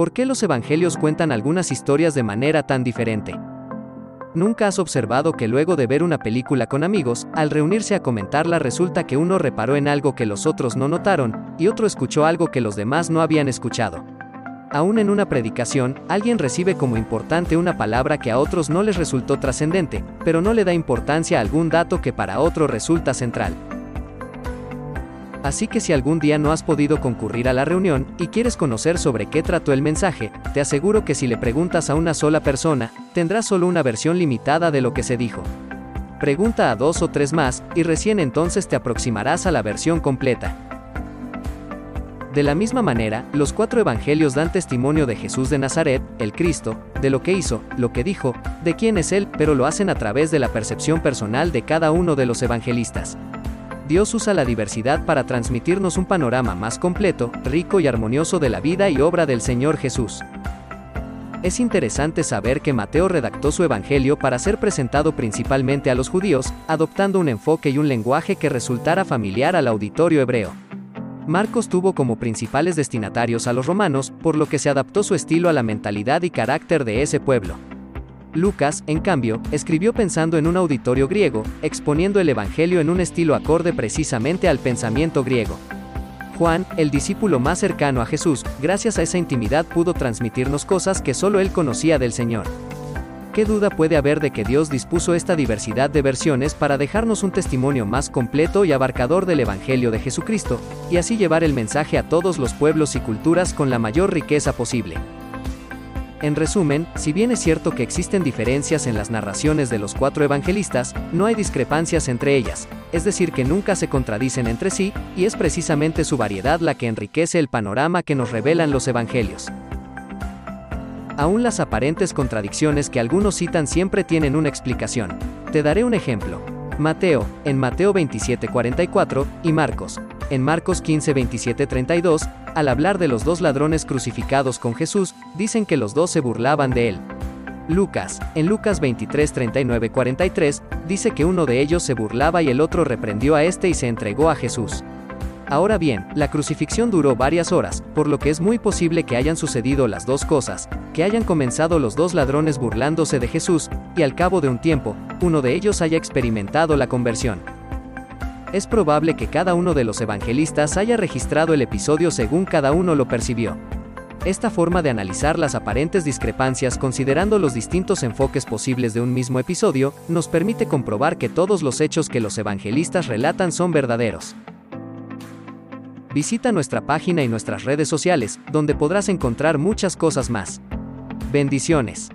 ¿Por qué los evangelios cuentan algunas historias de manera tan diferente? ¿Nunca has observado que luego de ver una película con amigos, al reunirse a comentarla resulta que uno reparó en algo que los otros no notaron, y otro escuchó algo que los demás no habían escuchado? Aún en una predicación, alguien recibe como importante una palabra que a otros no les resultó trascendente, pero no le da importancia a algún dato que para otro resulta central. Así que si algún día no has podido concurrir a la reunión y quieres conocer sobre qué trató el mensaje, te aseguro que si le preguntas a una sola persona, tendrás solo una versión limitada de lo que se dijo. Pregunta a dos o tres más, y recién entonces te aproximarás a la versión completa. De la misma manera, los cuatro evangelios dan testimonio de Jesús de Nazaret, el Cristo, de lo que hizo, lo que dijo, de quién es Él, pero lo hacen a través de la percepción personal de cada uno de los evangelistas. Dios usa la diversidad para transmitirnos un panorama más completo, rico y armonioso de la vida y obra del Señor Jesús. Es interesante saber que Mateo redactó su evangelio para ser presentado principalmente a los judíos, adoptando un enfoque y un lenguaje que resultara familiar al auditorio hebreo. Marcos tuvo como principales destinatarios a los romanos, por lo que se adaptó su estilo a la mentalidad y carácter de ese pueblo. Lucas, en cambio, escribió pensando en un auditorio griego, exponiendo el Evangelio en un estilo acorde precisamente al pensamiento griego. Juan, el discípulo más cercano a Jesús, gracias a esa intimidad pudo transmitirnos cosas que solo él conocía del Señor. ¿Qué duda puede haber de que Dios dispuso esta diversidad de versiones para dejarnos un testimonio más completo y abarcador del Evangelio de Jesucristo, y así llevar el mensaje a todos los pueblos y culturas con la mayor riqueza posible? En resumen, si bien es cierto que existen diferencias en las narraciones de los cuatro evangelistas, no hay discrepancias entre ellas, es decir, que nunca se contradicen entre sí, y es precisamente su variedad la que enriquece el panorama que nos revelan los evangelios. Aún las aparentes contradicciones que algunos citan siempre tienen una explicación. Te daré un ejemplo. Mateo, en Mateo 27:44, y Marcos, en Marcos 15, 27, 32, al hablar de los dos ladrones crucificados con Jesús, dicen que los dos se burlaban de él. Lucas, en Lucas 23, 39, 43, dice que uno de ellos se burlaba y el otro reprendió a este y se entregó a Jesús. Ahora bien, la crucifixión duró varias horas, por lo que es muy posible que hayan sucedido las dos cosas, que hayan comenzado los dos ladrones burlándose de Jesús, y al cabo de un tiempo, uno de ellos haya experimentado la conversión es probable que cada uno de los evangelistas haya registrado el episodio según cada uno lo percibió. Esta forma de analizar las aparentes discrepancias considerando los distintos enfoques posibles de un mismo episodio, nos permite comprobar que todos los hechos que los evangelistas relatan son verdaderos. Visita nuestra página y nuestras redes sociales, donde podrás encontrar muchas cosas más. Bendiciones.